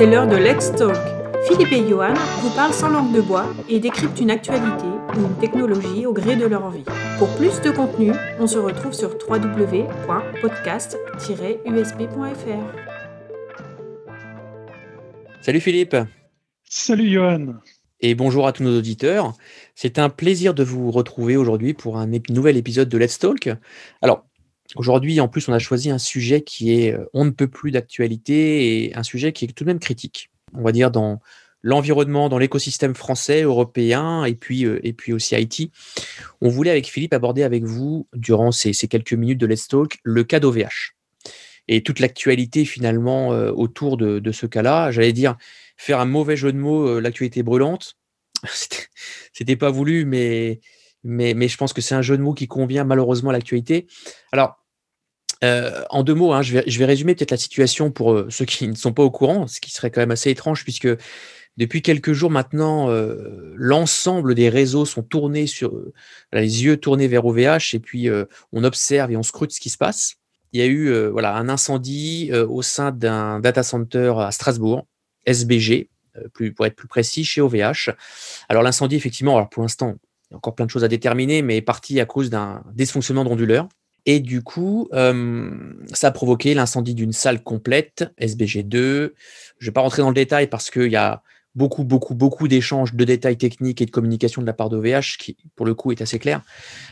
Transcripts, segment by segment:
C'est l'heure de Let's Talk. Philippe et Johan vous parlent sans langue de bois et décryptent une actualité ou une technologie au gré de leur envie. Pour plus de contenu, on se retrouve sur www.podcast-usb.fr. Salut Philippe. Salut Johan. Et bonjour à tous nos auditeurs. C'est un plaisir de vous retrouver aujourd'hui pour un nouvel épisode de Let's Talk. Alors, Aujourd'hui, en plus, on a choisi un sujet qui est euh, on ne peut plus d'actualité et un sujet qui est tout de même critique. On va dire dans l'environnement, dans l'écosystème français, européen et puis, euh, et puis aussi Haïti. On voulait avec Philippe aborder avec vous, durant ces, quelques minutes de Let's Talk, le cas d'OVH. Et toute l'actualité finalement euh, autour de, ce cas-là. J'allais dire, faire un mauvais jeu de mots, l'actualité brûlante. C'était pas voulu, mais, mais, mais je pense que c'est un jeu de mots qui convient malheureusement à l'actualité. Alors, euh, en deux mots, hein, je, vais, résumer peut-être la situation pour euh, ceux qui ne sont pas au courant, ce qui serait quand même assez étrange puisque depuis quelques jours maintenant, euh, l'ensemble des réseaux sont tournés sur les yeux tournés vers OVH et puis on observe et on scrute ce qui se passe. Il y a eu voilà un incendie au sein d'un data center à Strasbourg, SBG, pour être plus précis, chez OVH. Alors l'incendie, effectivement, alors pour l'instant, il y a encore plein de choses à déterminer, mais est parti à cause d'un dysfonctionnement d'onduleur. Et du coup, ça a provoqué l'incendie d'une salle complète, SBG2. Je ne vais pas rentrer dans le détail parce qu'il y a beaucoup, beaucoup, beaucoup d'échanges de détails techniques et de communication de la part d'OVH, qui pour le coup est assez clair.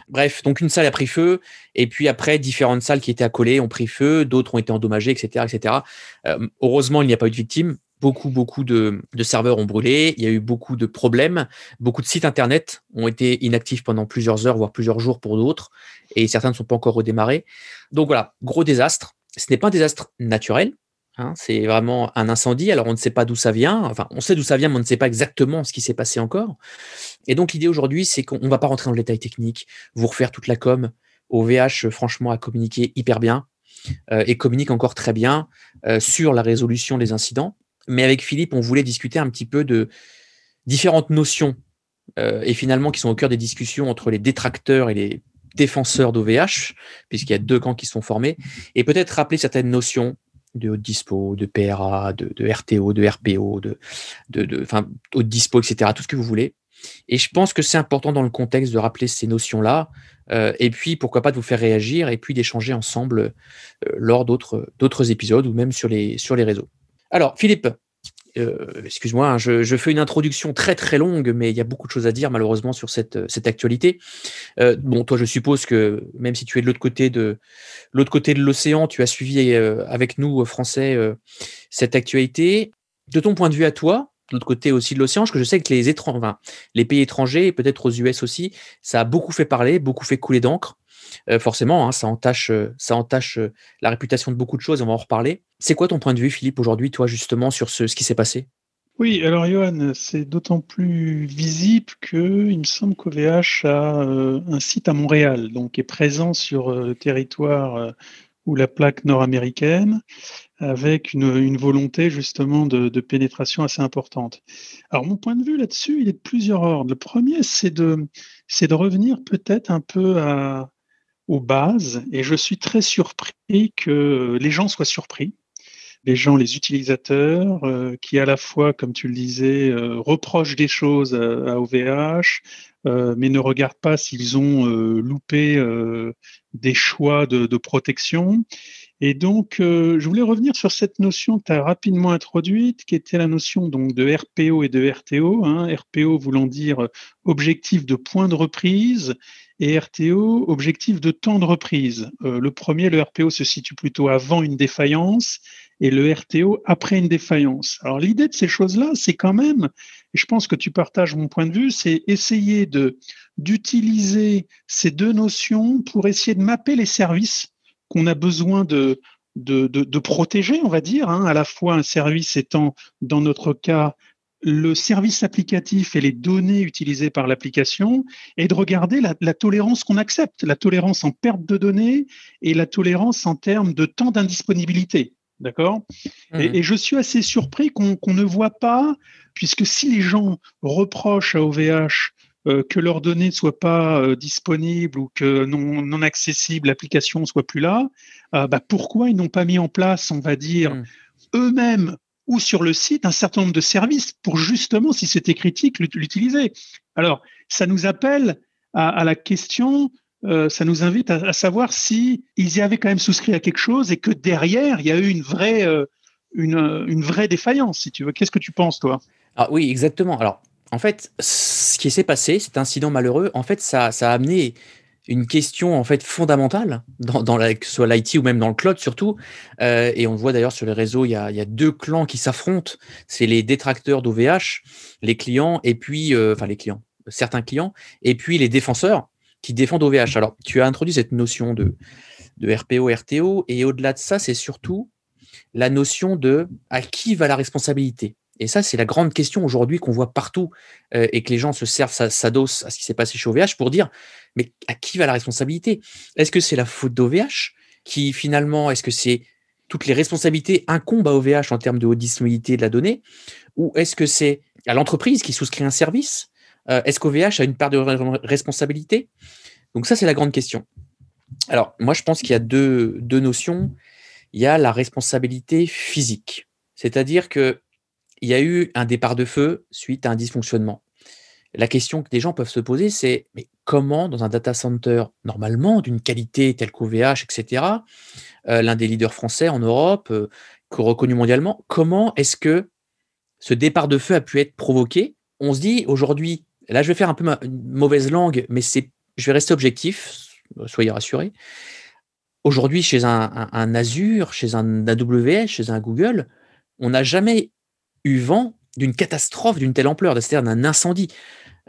Bref, donc une salle a pris feu, et puis après, différentes salles qui étaient accolées ont pris feu, d'autres ont été endommagées, etc. etc. heureusement, il n'y a pas eu de victimes beaucoup, beaucoup de, serveurs ont brûlé, il y a eu beaucoup de problèmes, beaucoup de sites Internet ont été inactifs pendant plusieurs heures, voire plusieurs jours pour d'autres, et certains ne sont pas encore redémarrés. Donc voilà, gros désastre. Ce n'est pas un désastre naturel, hein, c'est vraiment un incendie. Alors on ne sait pas d'où ça vient, enfin on sait d'où ça vient, mais on ne sait pas exactement ce qui s'est passé encore. Et donc l'idée aujourd'hui, c'est qu'on ne va pas rentrer dans le détail technique, vous refaire toute la com. OVH, franchement, a communiqué hyper bien. Euh, et communique encore très bien euh, sur la résolution des incidents. Mais avec Philippe, on voulait discuter un petit peu de différentes notions euh, et finalement qui sont au cœur des discussions entre les détracteurs et les défenseurs d'OVH, puisqu'il y a deux camps qui sont formés, et peut-être rappeler certaines notions de haute dispo, de PRA, de, RTO, de RPO, de, haute dispo, etc., tout ce que vous voulez. Et je pense que c'est important dans le contexte de rappeler ces notions-là, euh, et puis pourquoi pas de vous faire réagir, et puis d'échanger ensemble euh, lors d'autres épisodes ou même sur les réseaux. Alors, Philippe, euh, excuse-moi, hein, je, fais une introduction très très longue, mais il y a beaucoup de choses à dire malheureusement sur cette, cette actualité. Euh, bon, toi, je suppose que même si tu es de l'autre côté de l'océan, tu as suivi euh, avec nous Français cette actualité. De ton point de vue à toi, de l'autre côté aussi de l'océan, parce que je sais que les étrangers, les pays étrangers, et peut-être aux US aussi, ça a beaucoup fait parler, beaucoup fait couler d'encre. Euh, forcément, hein, ça entache, euh, ça entache euh, la réputation de beaucoup de choses, on va en reparler. C'est quoi ton point de vue, Philippe, aujourd'hui, toi, justement, sur ce, qui s'est passé? Oui, alors Johan, c'est d'autant plus visible que il me semble qu'OVH a un site à Montréal, donc est présent sur le territoire ou la plaque nord-américaine, avec une, volonté justement de, de, pénétration assez importante. Alors mon point de vue là-dessus, il est de plusieurs ordres. Le premier, c'est de, c'est de revenir peut-être un peu à, aux bases et je suis très surpris que les gens soient surpris. Les gens, les utilisateurs, euh, qui à la fois, comme tu le disais, euh, reprochent des choses à, OVH, euh, mais ne regardent pas s'ils ont loupé des choix de, de, protection. Et donc, je voulais revenir sur cette notion que tu as rapidement introduite, qui était la notion donc de RPO et de RTO. Hein, RPO voulant dire objectif de point de reprise et RTO, objectif de temps de reprise. Euh, le premier, le RPO, se situe plutôt avant une défaillance et le RTO après une défaillance. Alors l'idée de ces choses-là, c'est quand même, et je pense que tu partages mon point de vue, c'est essayer de d'utiliser ces deux notions pour essayer de mapper les services qu'on a besoin de, de, de, de, protéger, on va dire, hein, à la fois un service étant, dans notre cas, le service applicatif et les données utilisées par l'application et de regarder la, tolérance qu'on accepte, la tolérance en perte de données et la tolérance en termes de temps d'indisponibilité. D'accord? Et, mmh. je suis assez surpris qu'on ne voit pas, puisque si les gens reprochent à OVH que leurs données ne soient pas euh, disponibles ou que non, non accessibles, l'application ne soit plus là, euh, bah, pourquoi ils n'ont pas mis en place, on va dire, mmh. eux-mêmes ou sur le site un certain nombre de services pour justement, si c'était critique, l'utiliser? Alors, ça nous appelle à, la question, euh, ça nous invite à, savoir si ils y avaient quand même souscrit à quelque chose et que derrière, il y a eu une vraie, euh, une, une, vraie défaillance, si tu veux. Qu'est-ce que tu penses, toi? Ah, Oui, exactement. Alors, en fait, ce qui s'est passé, cet incident malheureux, en fait, ça, ça a amené une question en fait fondamentale dans, la, que ce soit l'IT ou même dans le cloud surtout. Euh, et on le voit d'ailleurs sur les réseaux, il y a, deux clans qui s'affrontent. C'est les détracteurs d'OVH, les clients et puis euh, enfin les clients, certains clients et puis les défenseurs qui défendent OVH. Alors tu as introduit cette notion de de RPO, RTO et au-delà de ça, c'est surtout la notion de à qui va la responsabilité. Et ça, c'est la grande question aujourd'hui qu'on voit partout euh, et que les gens se servent, s'adossent à ce qui s'est passé chez OVH pour dire, mais à qui va la responsabilité? Est-ce que c'est la faute d'OVH qui finalement, est-ce que c'est toutes les responsabilités incombent à OVH en termes de haute disponibilité de la donnée? Ou est-ce que c'est à l'entreprise qui souscrit un service? Euh, Est-ce qu'OVH a une part de responsabilité? Donc ça, c'est la grande question. Alors, moi, je pense qu'il y a deux, deux notions. Il y a la responsabilité physique. C'est-à-dire que il y a eu un départ de feu suite à un dysfonctionnement. La question que des gens peuvent se poser, c'est mais comment, dans un data center, normalement, d'une qualité telle qu'OVH, etc., euh, l'un des leaders français en Europe, euh, reconnu mondialement, comment est-ce que ce départ de feu a pu être provoqué? On se dit aujourd'hui, là je vais faire un peu ma, une mauvaise langue, mais je vais rester objectif, soyez rassurés. Aujourd'hui, chez un, Azure, chez un AWS, chez un Google, on n'a jamais eu vent d'une catastrophe d'une telle ampleur, c'est-à-dire d'un incendie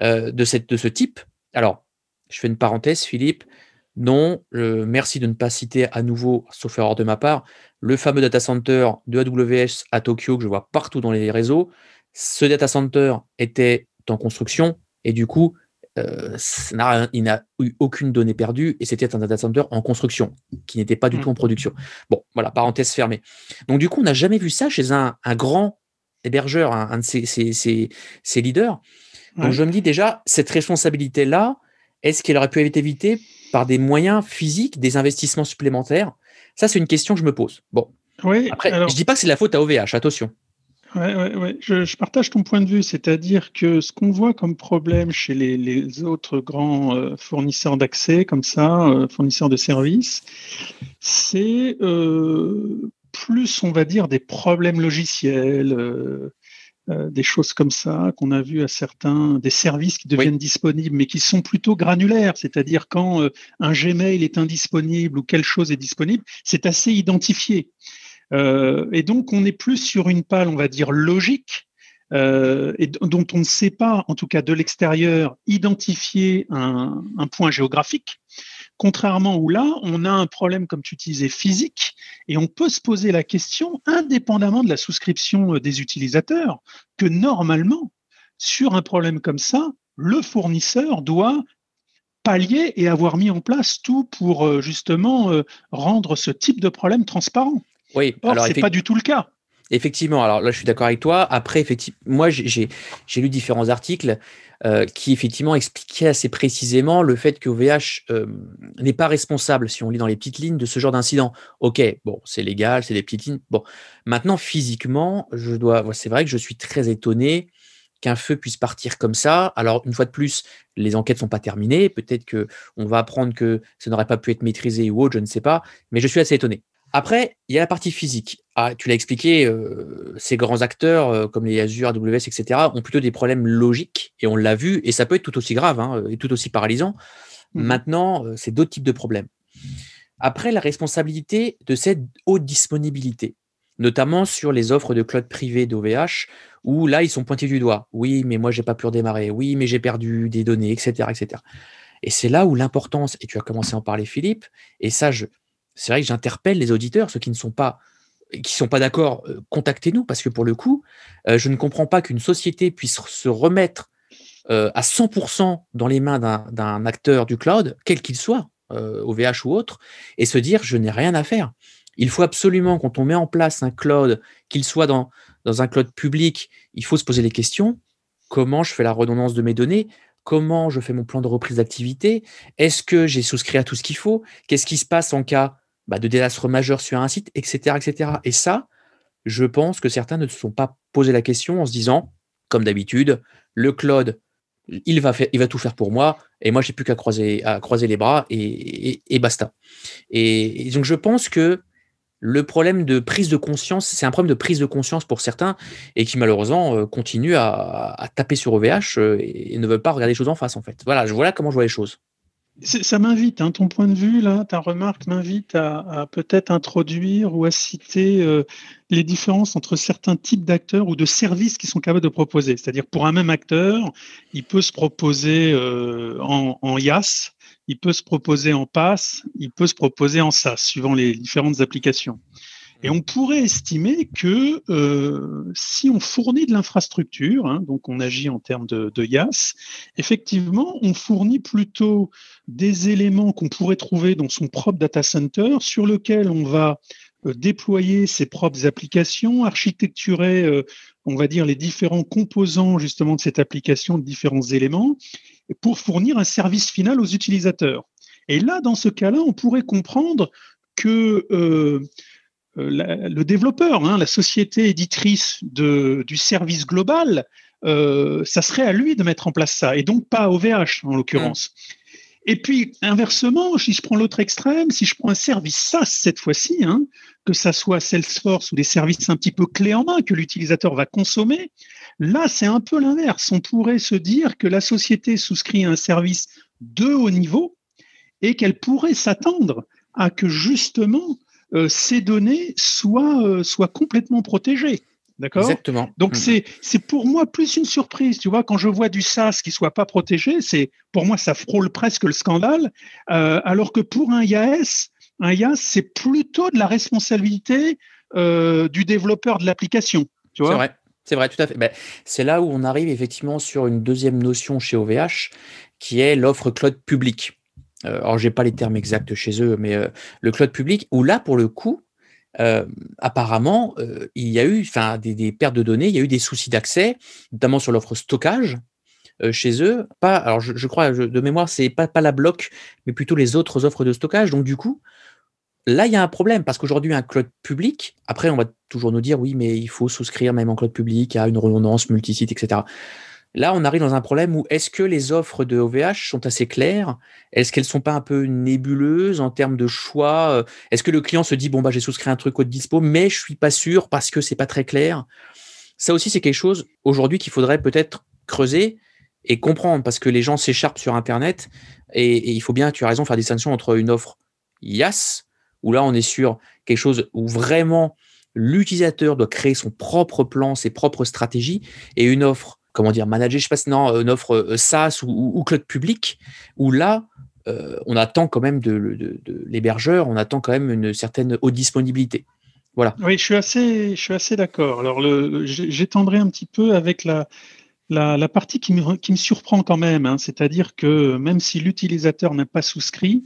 euh, de, cette, de ce type. Alors, je fais une parenthèse, Philippe. Non, merci de ne pas citer à nouveau, sauf erreur de ma part, le fameux data center de AWS à Tokyo que je vois partout dans les réseaux. Ce data center était en construction et du coup, euh, il n'a eu aucune donnée perdue et c'était un data center en construction qui n'était pas du mmh. tout en production. Bon, voilà, parenthèse fermée. Donc du coup, on n'a jamais vu ça chez un, un grand hébergeur, un, de ces, leaders. Donc je me dis déjà, cette responsabilité-là, est-ce qu'elle aurait pu être évitée par des moyens physiques, des investissements supplémentaires? Ça, c'est une question que je me pose. Bon. Oui, Après, je dis pas que c'est la faute à OVH, attention. Oui, ouais, je, partage ton point de vue, c'est-à-dire que ce qu'on voit comme problème chez les, autres grands euh, fournisseurs d'accès, comme ça, euh, fournisseurs de services, c'est euh, plus, on va dire, des problèmes logiciels, euh, euh, des choses comme ça qu'on a vu à certains, des services qui deviennent disponibles, mais qui sont plutôt granulaires, c'est-à-dire quand euh, un Gmail est indisponible ou quelque chose est disponible, c'est assez identifié. et donc, on est plus sur une pale, on va dire, logique, et dont on ne sait pas, en tout cas de l'extérieur, identifier un, un, point géographique. Contrairement où là, on a un problème, comme tu disais, physique, et on peut se poser la question, indépendamment de la souscription euh, des utilisateurs, que normalement, sur un problème comme ça, le fournisseur doit pallier et avoir mis en place tout pour euh, justement euh, rendre ce type de problème transparent. Oui, Or, alors c'est pas du tout le cas. Effectivement, alors là je suis d'accord avec toi. Après, effectivement, moi j'ai lu différents articles euh, qui effectivement expliquaient assez précisément le fait que OVH euh, n'est pas responsable, si on lit dans les petites lignes, de ce genre d'incident. Ok, bon, c'est légal, c'est des petites lignes. Bon, maintenant physiquement, je dois, c'est vrai que je suis très étonné qu'un feu puisse partir comme ça. Alors une fois de plus, les enquêtes sont pas terminées. Peut-être que on va apprendre que ça n'aurait pas pu être maîtrisé ou autre, je ne sais pas. Mais je suis assez étonné. Après, il y a la partie physique. Ah, tu l'as expliqué, euh, ces grands acteurs euh, comme les Azure, AWS, etc., ont plutôt des problèmes logiques, et on l'a vu, et ça peut être tout aussi grave hein, et tout aussi paralysant. Mmh. Maintenant, euh, c'est d'autres types de problèmes. Après, la responsabilité de cette haute disponibilité, notamment sur les offres de cloud privé d'OVH, où là, ils sont pointés du doigt. Oui, mais moi, j'ai pas pu redémarrer. Oui, mais j'ai perdu des données, etc., etc. Et c'est là où l'importance, et tu as commencé à en parler, Philippe, et ça, je, c'est vrai que j'interpelle les auditeurs, ceux qui ne sont pas qui sont pas d'accord, euh, contactez-nous parce que pour le coup, euh, je ne comprends pas qu'une société puisse se remettre euh, à 100% dans les mains d'un acteur du cloud, quel qu'il soit, OVH ou autre, et se dire je n'ai rien à faire. Il faut absolument, quand on met en place un cloud, qu'il soit dans, dans un cloud public, il faut se poser les questions. Comment je fais la redondance de mes données? Comment je fais mon plan de reprise d'activité? Est-ce que j'ai souscrit à tout ce qu'il faut? Qu'est-ce qui se passe en cas bah, de désastre majeur sur un site, etc., etc. Et ça, je pense que certains ne se sont pas posé la question en se disant, comme d'habitude, le cloud, il va, tout faire pour moi, et moi, j'ai plus qu'à croiser, les bras et, basta. Et, donc, je pense que le problème de prise de conscience, c'est un problème de prise de conscience pour certains et qui malheureusement euh, continuent à, taper sur OVH euh, et, ne veulent pas regarder les choses en face en fait. Voilà, voilà comment je vois les choses. Ça m'invite, hein, ton point de vue, là, ta remarque m'invite à, peut-être introduire ou à citer euh, les différences entre certains types d'acteurs ou de services qui sont capables de proposer. C'est-à-dire, pour un même acteur, il peut se proposer en, en IaaS, il peut se proposer en pass, il peut se proposer en SaaS, suivant les différentes applications. Et on pourrait estimer que euh, si on fournit de l'infrastructure, hein, donc on agit en termes de, de IaaS, effectivement, on fournit plutôt des éléments qu'on pourrait trouver dans son propre data center sur lequel on va euh, déployer ses propres applications, architecturer, euh, on va dire, les différents composants justement de cette application, de différents éléments, pour fournir un service final aux utilisateurs. Et là, dans ce cas-là, on pourrait comprendre que euh, euh, le développeur, hein, la société éditrice de, du service global, euh, ça serait à lui de mettre en place ça, et donc pas à OVH en l'occurrence. Et puis, inversement, si je prends l'autre extrême, si je prends un service SaaS cette fois-ci, hein, que ça soit Salesforce ou des services un petit peu clés en main que l'utilisateur va consommer, là, c'est un peu l'inverse. On pourrait se dire que la société souscrit à un service de haut niveau et qu'elle pourrait s'attendre à que justement ces données soient, euh, soient complètement protégées. D'accord? Exactement. Donc, mm. c'est pour moi plus une surprise. Tu vois, quand je vois du SaaS qui soit pas protégé, c'est pour moi, ça frôle presque le scandale. Euh, alors que pour un IaaS, un IaaS, c'est plutôt de la responsabilité euh, du développeur de l'application. C'est vrai. C'est vrai, tout à fait. Ben, c'est là où on arrive effectivement sur une deuxième notion chez OVH, qui est l'offre cloud public. Euh, alors, j'ai pas les termes exacts chez eux, mais le cloud public, où là, pour le coup, euh, apparemment, euh, il y a eu des, des, pertes de données, il y a eu des soucis d'accès, notamment sur l'offre stockage euh, chez eux. Pas, alors je, crois, de mémoire, c'est pas, pas la bloc, mais plutôt les autres offres de stockage. Donc du coup, là, il y a un problème parce qu'aujourd'hui, un cloud public, après, on va toujours nous dire, oui, mais il faut souscrire même en cloud public à une redondance multisite, etc. Là, on arrive dans un problème où est-ce que les offres de OVH sont assez claires? Est-ce qu'elles sont pas un peu nébuleuses en termes de choix? Euh, Est-ce que le client se dit bon bah j'ai souscrit un truc au dispo, mais je suis pas sûr parce que c'est pas très clair? Ça aussi, c'est quelque chose aujourd'hui qu'il faudrait peut-être creuser et comprendre parce que les gens s'écharpent sur Internet et, il faut bien, tu as raison, faire distinction entre une offre IaaS où là on est sur quelque chose où vraiment l'utilisateur doit créer son propre plan, ses propres stratégies et une offre comment dire, manager, je sais pas si non, une offre euh, SaaS ou, cloud public, où là, euh, on attend quand même de, l'hébergeur, on attend quand même une certaine haute disponibilité. Voilà. Oui, je suis assez, d'accord. Alors, j'étendrai un petit peu avec la, la, partie qui me, qui me, surprend quand même, hein. c'est-à-dire que même si l'utilisateur n'a pas souscrit,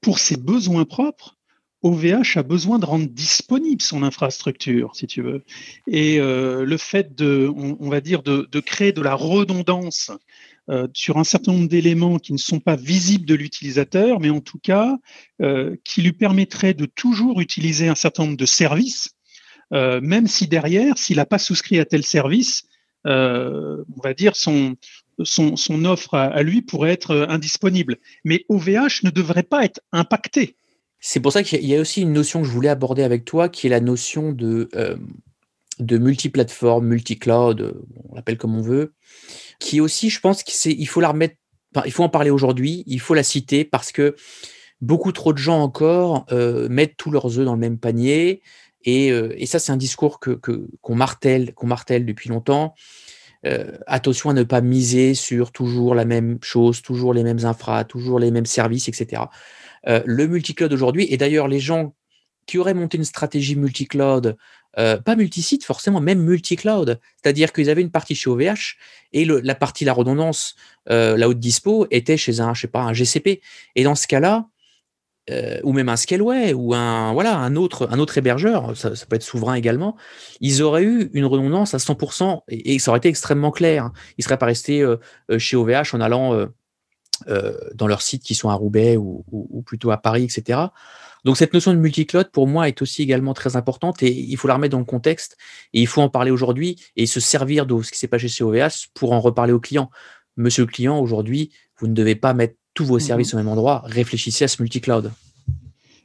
pour ses besoins propres, OVH a besoin de rendre disponible son infrastructure, si tu veux. Et euh, le fait de, on, va dire, de, créer de la redondance euh, sur un certain nombre d'éléments qui ne sont pas visibles de l'utilisateur, mais en tout cas euh, qui lui permettraient de toujours utiliser un certain nombre de services, même si derrière, s'il n'a pas souscrit à tel service, on va dire son offre à lui pourrait être indisponible. Mais OVH ne devrait pas être impacté c'est pour ça qu'il y a aussi une notion que je voulais aborder avec toi, qui est la notion de, euh, de multiplateforme, multi-cloud, euh, on l'appelle comme on veut, qui aussi, je pense qu'il faut la remettre, il faut en parler aujourd'hui, il faut la citer parce que beaucoup trop de gens encore euh, mettent tous leurs œufs dans le même panier. Et, ça, c'est un discours que, qu'on martèle, qu'on martèle depuis longtemps. Attention à ne pas miser sur toujours la même chose, toujours les mêmes infras, toujours les mêmes services, etc. Euh, le multicloud aujourd'hui, et d'ailleurs les gens qui auraient monté une stratégie multicloud, euh, pas multisite forcément, même multicloud, c'est-à-dire qu'ils avaient une partie chez OVH et la partie la redondance, euh, la haute dispo était chez un, je sais pas, un GCP. Et dans ce cas-là, ou même un Scaleway ou un voilà un autre un autre hébergeur, ça, peut être souverain également, ils auraient eu une redondance à 100% et, ça aurait été extrêmement clair. Ils seraient pas restés chez OVH en allant euh, dans leurs sites qui sont à Roubaix ou, plutôt à Paris, etc. Donc cette notion de multi-cloud, pour moi, est aussi également très importante et il faut la remettre dans le contexte et il faut en parler aujourd'hui et se servir de ce qui s'est passé chez OVH pour en reparler aux clients. Monsieur le client, aujourd'hui, vous ne devez pas mettre tous vos services mhm. au même endroit. Réfléchissez à ce multi-cloud.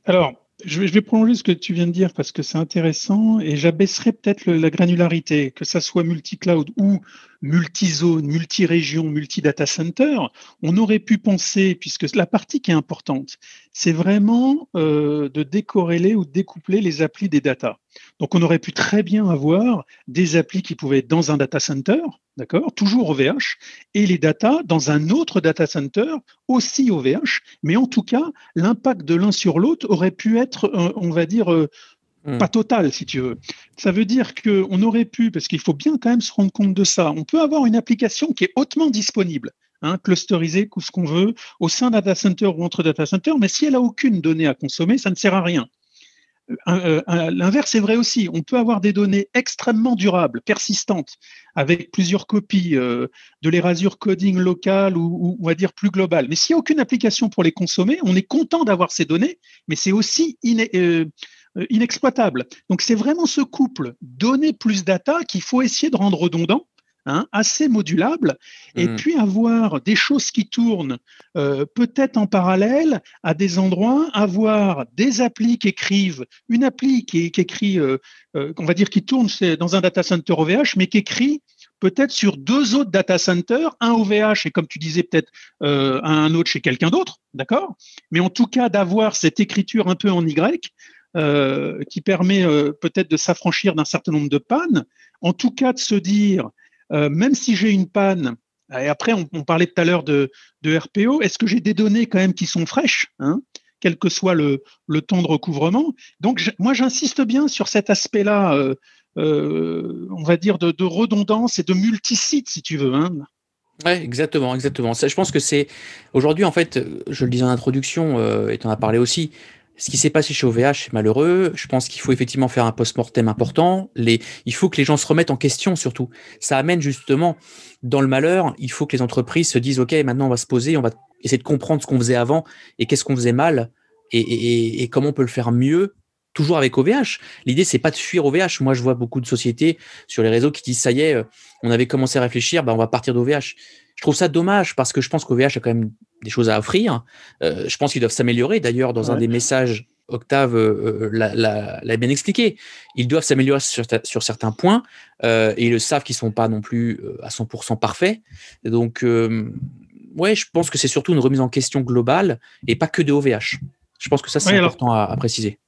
Alors, je vais, prolonger ce que tu viens de dire parce que c'est intéressant et j'abaisserai peut-être la granularité, que ça soit multi-cloud ou multi-zone, multi-région, multi-data center. On aurait pu penser, puisque la partie qui est importante, c'est vraiment euh, de décorréler ou découpler les applis des data. Donc on aurait pu très bien avoir des applis qui pouvaient être dans un data center, d'accord, toujours OVH, et les data dans un autre data center, aussi OVH, mais en tout cas, l'impact de l'un sur l'autre aurait pu être, euh, on va dire, euh, hmm. pas total, si tu veux. Ça veut dire qu'on aurait pu, parce qu'il faut bien quand même se rendre compte de ça, on peut avoir une application qui est hautement disponible, hein, clusterisée, ce qu'on veut, au sein d'un data center ou entre data centers, mais si elle a aucune donnée à consommer, ça ne sert à rien. Euh, l'inverse est vrai aussi. On peut avoir des données extrêmement durables, persistantes, avec plusieurs copies euh, de l'érasure coding local ou, on va dire plus global. Mais s'il n'y a aucune application pour les consommer, on est content d'avoir ces données, mais c'est aussi euh, inexploitable. Donc c'est vraiment ce couple données plus data qu'il faut essayer de rendre redondant Hein, assez modulable, et mmh. puis avoir des choses qui tournent euh, peut-être en parallèle à des endroits, avoir des applis qui écrivent, une appli qui, écrit, euh, euh, on va dire qui tourne dans un data center OVH, mais qui écrit peut-être sur deux autres data centers, un OVH et comme tu disais peut-être un autre chez quelqu'un d'autre, d'accord? Mais en tout cas d'avoir cette écriture un peu en Y. qui permet peut-être de s'affranchir d'un certain nombre de pannes, en tout cas de se dire euh, même si j'ai une panne, et après on, parlait tout à l'heure de, RPO, est-ce que j'ai des données quand même qui sont fraîches hein, quel que soit le, temps de recouvrement? Donc, moi, j'insiste bien sur cet aspect-là, euh, euh, on va dire, de, redondance et de multisite, si tu veux. Hein. Oui, exactement, exactement. Je pense que c'est aujourd'hui, en fait, je le disais en introduction, et tu en as parlé aussi, ce qui s'est passé chez OVH, c'est malheureux. Je pense qu'il faut effectivement faire un post-mortem important. Il faut que les gens se remettent en question surtout. Ça amène justement dans le malheur. Il faut que les entreprises se disent OK, maintenant on va se poser, on va essayer de comprendre ce qu'on faisait avant et qu'est-ce qu'on faisait mal et, comment on peut le faire mieux. Toujours avec OVH. L'idée, c'est pas de fuir OVH. Moi, je vois beaucoup de sociétés sur les réseaux qui disent ça y est, euh, on avait commencé à réfléchir, bah, on va partir d'OVH. Je trouve ça dommage parce que je pense qu'OVH a quand même des choses à offrir. Euh, je pense qu'ils doivent s'améliorer. D'ailleurs, dans un des messages, Octave euh, euh, l'a bien expliqué. Ils doivent s'améliorer sur, certains points et ils le savent qu'ils ne sont pas non plus à 100% parfaits. Donc, ouais, je pense que c'est surtout une remise en question globale et pas que de OVH. Je pense que ça, c'est important à, préciser.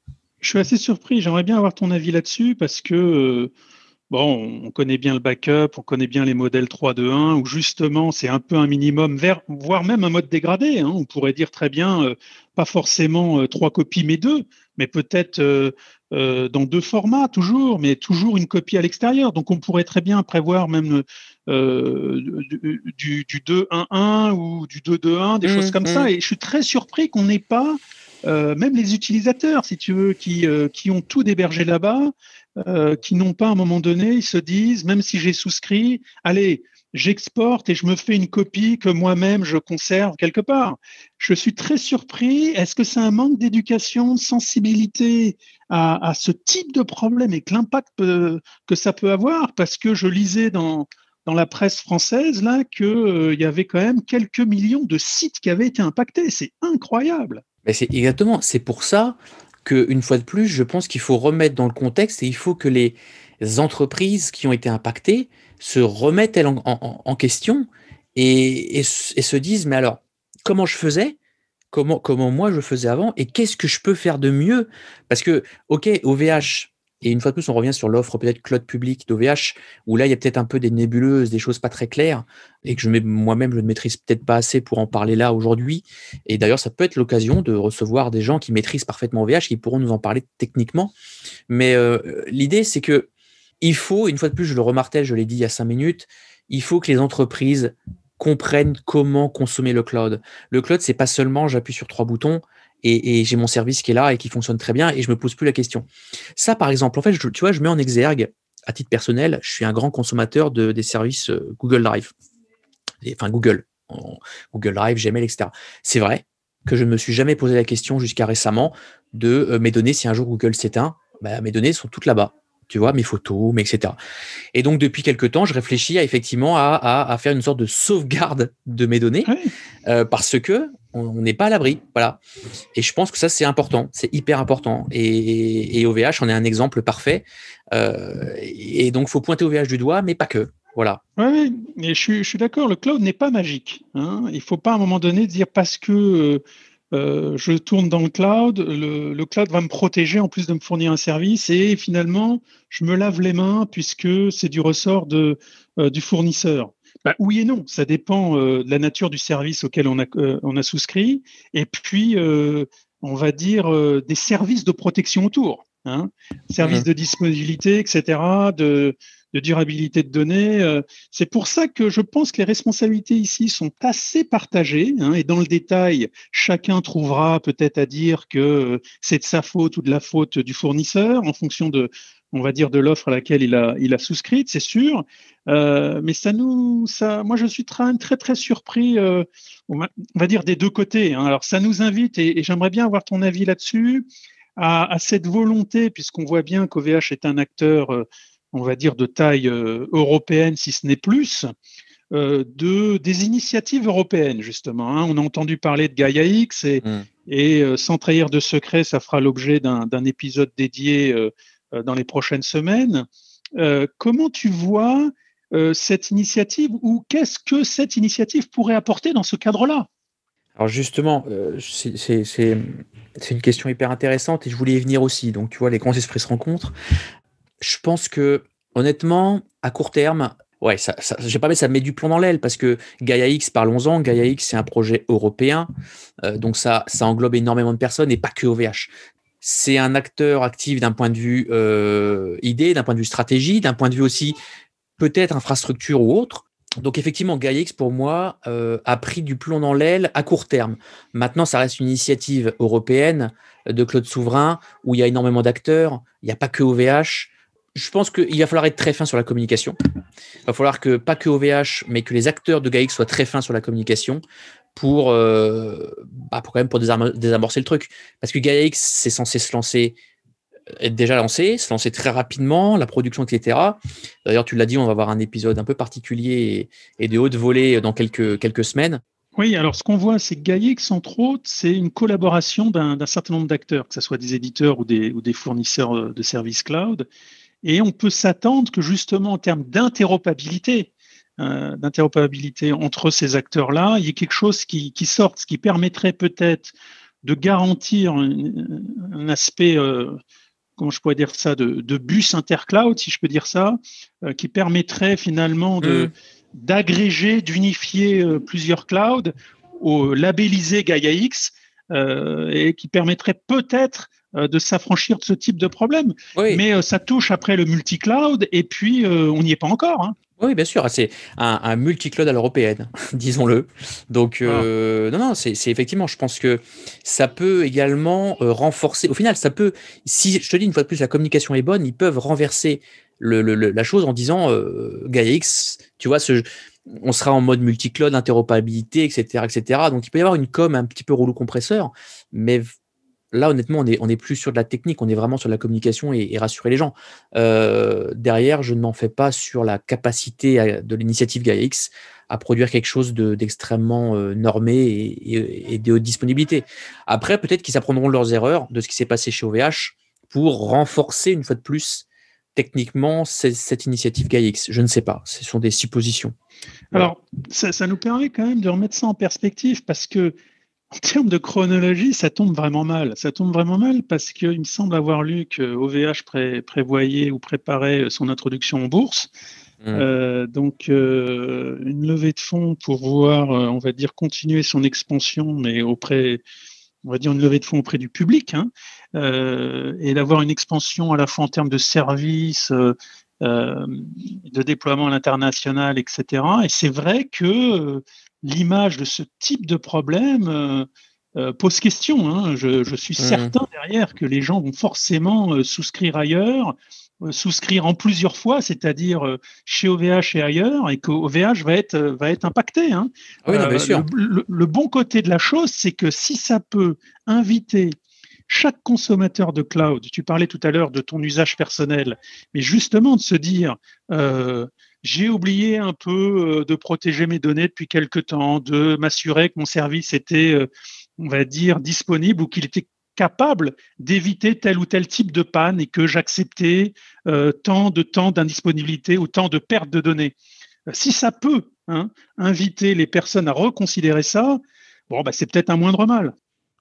Je suis assez surpris. J'aimerais bien avoir ton avis là-dessus parce que Bon, on connaît bien le backup, on connaît bien les modèles 3 2 1 où justement c'est un peu un minimum, vers, voire même un mode dégradé. Hein. On pourrait dire très bien, euh, pas forcément euh, trois copies, mais deux, mais peut-être euh, dans deux formats toujours, mais toujours une copie à l'extérieur. Donc on pourrait très bien prévoir même du, du 2 1 1 ou du 2 2 1, des mmh, choses comme ça. Mmh. Et je suis très surpris qu'on n'ait pas même les utilisateurs, si tu veux, qui, qui ont tout hébergé là-bas, euh, qui n'ont pas à un moment donné, ils se disent, même si j'ai souscrit, allez, j'exporte et je me fais une copie que moi-même je conserve quelque part. Je suis très surpris. Est-ce que c'est un manque d'éducation, de sensibilité à, ce type de problème et que l'impact que ça peut avoir? Parce que je lisais dans, dans la presse française là qu'il euh, y avait quand même quelques millions de sites qui avaient été impactés. C'est incroyable. Mais c'est exactement. C'est pour ça une fois de plus, je pense qu'il faut remettre dans le contexte et il faut que les entreprises qui ont été impactées se remettent elles en, question et, se disent mais alors comment je faisais? Comment comment moi je faisais avant? Et qu'est-ce que je peux faire de mieux? Parce que ok OVH et une fois de plus, on revient sur l'offre peut-être cloud public d'OVH, où là, il y a peut-être un peu des nébuleuses, des choses pas très claires, et que moi-même, je ne maîtrise peut-être pas assez pour en parler là aujourd'hui. Et d'ailleurs, ça peut être l'occasion de recevoir des gens qui maîtrisent parfaitement OVH, qui pourront nous en parler techniquement. Mais euh, l'idée, c'est que il faut, une fois de plus, je le remartelais, je l'ai dit il y a cinq minutes, il faut que les entreprises comprennent comment consommer le cloud. Le cloud, c'est pas seulement j'appuie sur trois boutons, et, j'ai mon service qui est là et qui fonctionne très bien et je me pose plus la question. Ça, par exemple, en fait, tu vois, je mets en exergue, à titre personnel, je suis un grand consommateur de, des services euh, Google Drive. enfin, Google. Google Drive, Gmail, etc. C'est vrai. que je ne me suis jamais posé la question jusqu'à récemment de mes données, si un jour Google s'éteint, bah, mes données sont toutes là-bas tu vois, mes photos, etc. Et donc, depuis quelques temps, je réfléchis à, effectivement à, faire une sorte de sauvegarde de mes données euh, parce que on n'est pas à l'abri. Voilà. Et je pense que ça, c'est important. C'est hyper important. Et, OVH en est un exemple parfait. Euh, et donc, il faut pointer OVH du doigt, mais pas que. Voilà. Oui, je suis, je suis d'accord. Le cloud n'est pas magique. Hein. Il ne faut pas à un moment donné dire parce que. Euh, euh, je tourne dans le cloud, le, cloud va me protéger en plus de me fournir un service et finalement, je me lave les mains puisque c'est du ressort de, euh, du fournisseur. Bah, oui et non, ça dépend euh, de la nature du service auquel on a, on a souscrit et puis, on va dire, des services de protection autour. Hein, services mmh. de disponibilité, etc., de, de durabilité de données. Euh, c'est pour ça que je pense que les responsabilités ici sont assez partagées. Hein, et dans le détail, chacun trouvera peut-être à dire que euh, c'est de sa faute ou de la faute du fournisseur en fonction de, on va dire, de l'offre à laquelle il a, il a souscrite, c'est sûr. Euh, mais ça nous, ça, moi, je suis très, très, surpris. on, va, dire des deux côtés. Hein. Alors, ça nous invite, et, j'aimerais bien avoir ton avis là-dessus, à, cette volonté, puisqu'on voit bien qu'OVH est un acteur on va dire, de taille euh, européenne, si ce n'est plus, euh, de, des initiatives européennes, justement. Hein. On a entendu parler de Gaia X et, mm. et euh, sans trahir de secret, ça fera l'objet d'un épisode dédié dans les prochaines semaines. comment tu vois cette initiative ou qu'est-ce que cette initiative pourrait apporter dans ce cadre-là? Alors justement, c'est une question hyper intéressante et je voulais y venir aussi. Donc tu vois, les grands esprits se rencontrent je pense que, honnêtement, à court terme, ouais, ça, ça j'ai pas mais ça met du plomb dans l'aile parce que Gaia X, parlons-en, Gaia X, c'est un projet européen, euh, donc ça, ça englobe énormément de personnes et pas que OVH. C'est un acteur actif d'un point de vue euh, idée, d'un point de vue stratégie, d'un point de vue aussi peut-être infrastructure ou autre. Donc effectivement, GaiaX pour moi euh, a pris du plomb dans l'aile à court terme. Maintenant, ça reste une initiative européenne de Claude Souverain où il y a énormément d'acteurs. Il n'y a pas que OVH je pense qu'il va falloir être très fin sur la communication. Il va falloir que, pas que OVH, mais que les acteurs de GAIX soient très fins sur la communication pour, euh, bah, pour quand même pour désamorcer le truc. Parce que GAIX, c'est censé se lancer, être déjà lancé, se lancer très rapidement, la production, etc. D'ailleurs, tu l'as dit, on va avoir un épisode un peu particulier et, de haute volée dans quelques, quelques semaines. Oui, alors ce qu'on voit, c'est que GAIX, entre autres, c'est une collaboration d'un certain nombre d'acteurs, que ce soit des éditeurs ou des, ou des fournisseurs de services cloud. Et on peut s'attendre que justement en termes d'interopabilité, euh, d'interopabilité entre ces acteurs-là, il y ait quelque chose qui, qui sorte, ce qui permettrait peut-être de garantir un, aspect, euh, comment je pourrais dire ça, de, de, bus intercloud, si je peux dire ça, euh, qui permettrait finalement de, mmh. d'agréger, d'unifier euh, plusieurs clouds, au labellisé GaiaX, euh, et qui permettrait peut-être euh, de s'affranchir de ce type de problème. Mais euh, ça touche après le multi-cloud et puis euh, on n'y est pas encore. Hein. Oui, bien sûr, c'est un, multi-cloud à l'européenne, disons-le. Donc, ah. non, non, c'est effectivement, je pense que ça peut également renforcer. Au final, ça peut, si je te dis une fois de plus, la communication est bonne, ils peuvent renverser le, la chose en disant Gaia X, tu vois, ce, on sera en mode multi-cloud, interopérabilité, etc., etc. Donc, il peut y avoir une com un petit peu rouleau compresseur, mais là, honnêtement, on n'est on est plus sur de la technique, on est vraiment sur la communication et, rassurer les gens. Euh, derrière, je ne m'en fais pas sur la capacité de l'initiative GaiaX à produire quelque chose d'extrêmement euh, normé et, de haute disponibilité. Après, peut-être qu'ils apprendront leurs erreurs de ce qui s'est passé chez OVH pour renforcer une fois de plus techniquement cette initiative GaiaX. Je ne sais pas, ce sont des suppositions. Alors, ça, ça, nous permet quand même de remettre ça en perspective parce que en termes de chronologie, ça tombe vraiment mal. Ça tombe vraiment mal parce qu'il me semble avoir lu que OVH prévoyait ou préparait son introduction en bourse. Mmh. Euh, donc, euh, une levée de fonds pour voir, euh, on va dire, continuer son expansion, mais auprès, on va dire, une levée de fonds auprès du public, hein, et d'avoir une expansion à la fois en termes de services, de déploiement à l'international, etc. Et c'est vrai que l'image de ce type de problème euh, euh, pose question. Hein. Je, suis mmh. certain derrière que les gens vont forcément euh, souscrire ailleurs souscrire en plusieurs fois, c'est-à-dire chez OVH et ailleurs, et que OVH va être, va être impacté. Hein. Ah oui, bien sûr. le, bon côté de la chose, c'est que si ça peut inviter chaque consommateur de cloud, tu parlais tout à l'heure de ton usage personnel, mais justement de se dire, euh, j'ai oublié un peu euh, de protéger mes données depuis quelque temps, de m'assurer que mon service était, euh, on va dire, disponible ou qu'il était capable d'éviter tel ou tel type de panne et que j'acceptais tant de temps d'indisponibilité ou tant de perte de données. Si ça peut hein, inviter les personnes à reconsidérer ça, bon, bah, c'est peut-être un moindre mal.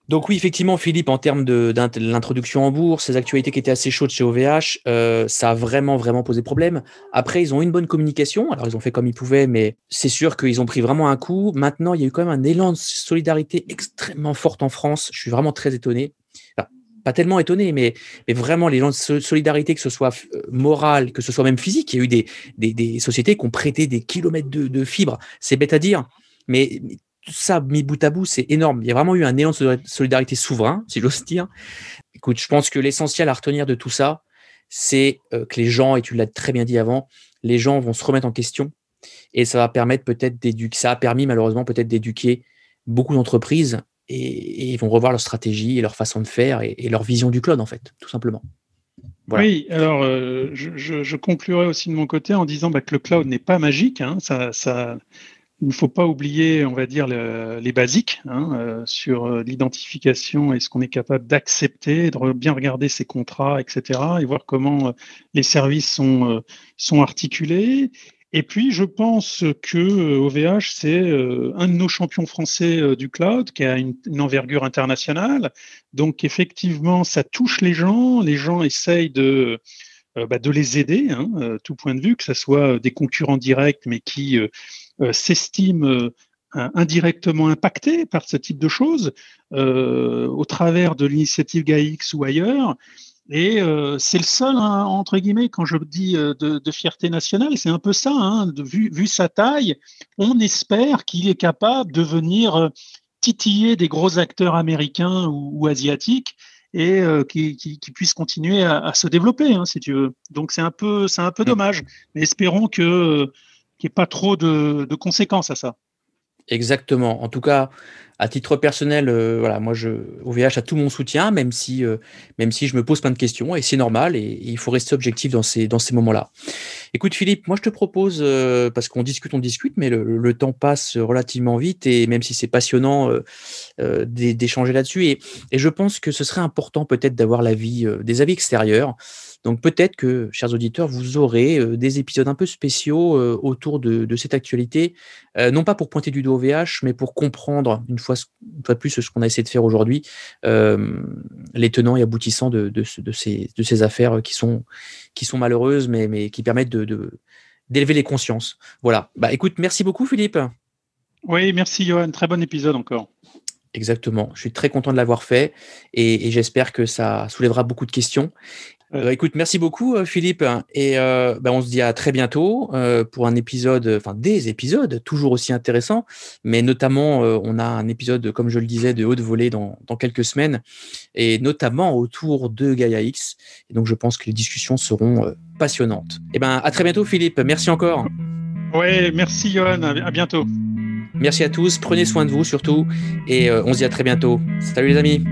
Donc oui, effectivement, Philippe, en termes de, l'introduction en bourse, ces actualités qui étaient assez chaudes chez OVH, euh, ça a vraiment, vraiment posé problème. Après, ils ont eu une bonne communication. Alors, ils ont fait comme ils pouvaient, mais c'est sûr qu'ils ont pris vraiment un coup. Maintenant, il y a eu quand même un élan de solidarité extrêmement fort en France. Je suis vraiment très étonné. Pas tellement étonné, mais, vraiment l'élan de solidarité, que ce soit euh, moral, que ce soit même physique. Il y a eu des, sociétés qui ont prêté des kilomètres de, de fibres. C'est bête à dire, mais tout ça mis bout à bout, c'est énorme. Il y a vraiment eu un élan de solidarité souverain, si j'ose dire. Écoute, je pense que l'essentiel à retenir de tout ça, c'est euh, que les gens, et tu l'as très bien dit avant, les gens vont se remettre en question et ça va permettre peut-être d'éduquer, ça a permis malheureusement peut-être d'éduquer beaucoup d'entreprises et, ils vont revoir leur stratégie et leur façon de faire et, leur vision du cloud en fait, tout simplement. Oui, alors euh, je, je, conclurai aussi de mon côté en disant bah, que le cloud n'est pas magique. Hein, ça, il ne faut pas oublier, on va dire, les basiques hein, euh, sur euh, l'identification et ce qu'on est capable d'accepter, de bien regarder ses contrats, etc., et voir comment les services sont articulés. Et puis, je pense que OVH, c'est un de nos champions français du cloud qui a une, envergure internationale. Donc, effectivement, ça touche les gens. Les gens essayent de, bah, de les aider, hein, tout point de vue, que ce soit des concurrents directs, mais qui euh, s'estiment euh, indirectement impactés par ce type de choses euh, au travers de l'initiative GAIX ou ailleurs. Et c'est le seul, hein, entre guillemets, quand je dis de, fierté nationale, c'est un peu ça. Hein, vu, vu, sa taille, on espère qu'il est capable de venir titiller des gros acteurs américains ou, asiatiques et qui, qui, puissent continuer à, se développer, hein, si tu veux. Donc c'est un peu, c'est un peu mm. dommage. Mais espérons que qu'il n'y ait pas trop de, conséquences à ça. Exactement. En tout cas, à titre personnel, euh, voilà, moi, je, OVH a tout mon soutien, même si, euh, même si je me pose plein de questions, et c'est normal, et, il faut rester objectif dans ces, dans ces moments-là. Écoute, Philippe, moi, je te propose, euh, parce qu'on discute, on discute, mais le, temps passe relativement vite, et même si c'est passionnant d'échanger là-dessus, et, et, je pense que ce serait important peut-être d'avoir l'avis, des avis extérieurs. Donc peut-être que, chers auditeurs, vous aurez euh, des épisodes un peu spéciaux euh, autour de, cette actualité, euh, non pas pour pointer du dos au VH, mais pour comprendre une fois, de plus ce qu'on a essayé de faire aujourd'hui, les tenants et aboutissants de, de, ces, de ces affaires qui sont, qui sont malheureuses, mais, mais qui permettent de, d'élever les consciences. Voilà. Bah écoute, merci beaucoup Philippe. Oui, merci Johan. Très bon épisode encore. Exactement. Je suis très content de l'avoir fait et, et j'espère que ça soulèvera beaucoup de questions. Euh, écoute, merci beaucoup euh, Philippe et euh, ben, on se dit à très bientôt pour un épisode, enfin des épisodes toujours aussi intéressants, mais notamment on a un épisode, comme je le disais, de haute volée dans, dans quelques semaines et notamment autour de Gaia X. Et donc je pense que les discussions seront passionnantes. Et eh ben à très bientôt Philippe, merci encore. Oui, merci Johan, à bientôt. Merci à tous, prenez soin de vous surtout et on se dit à très bientôt. Salut les amis.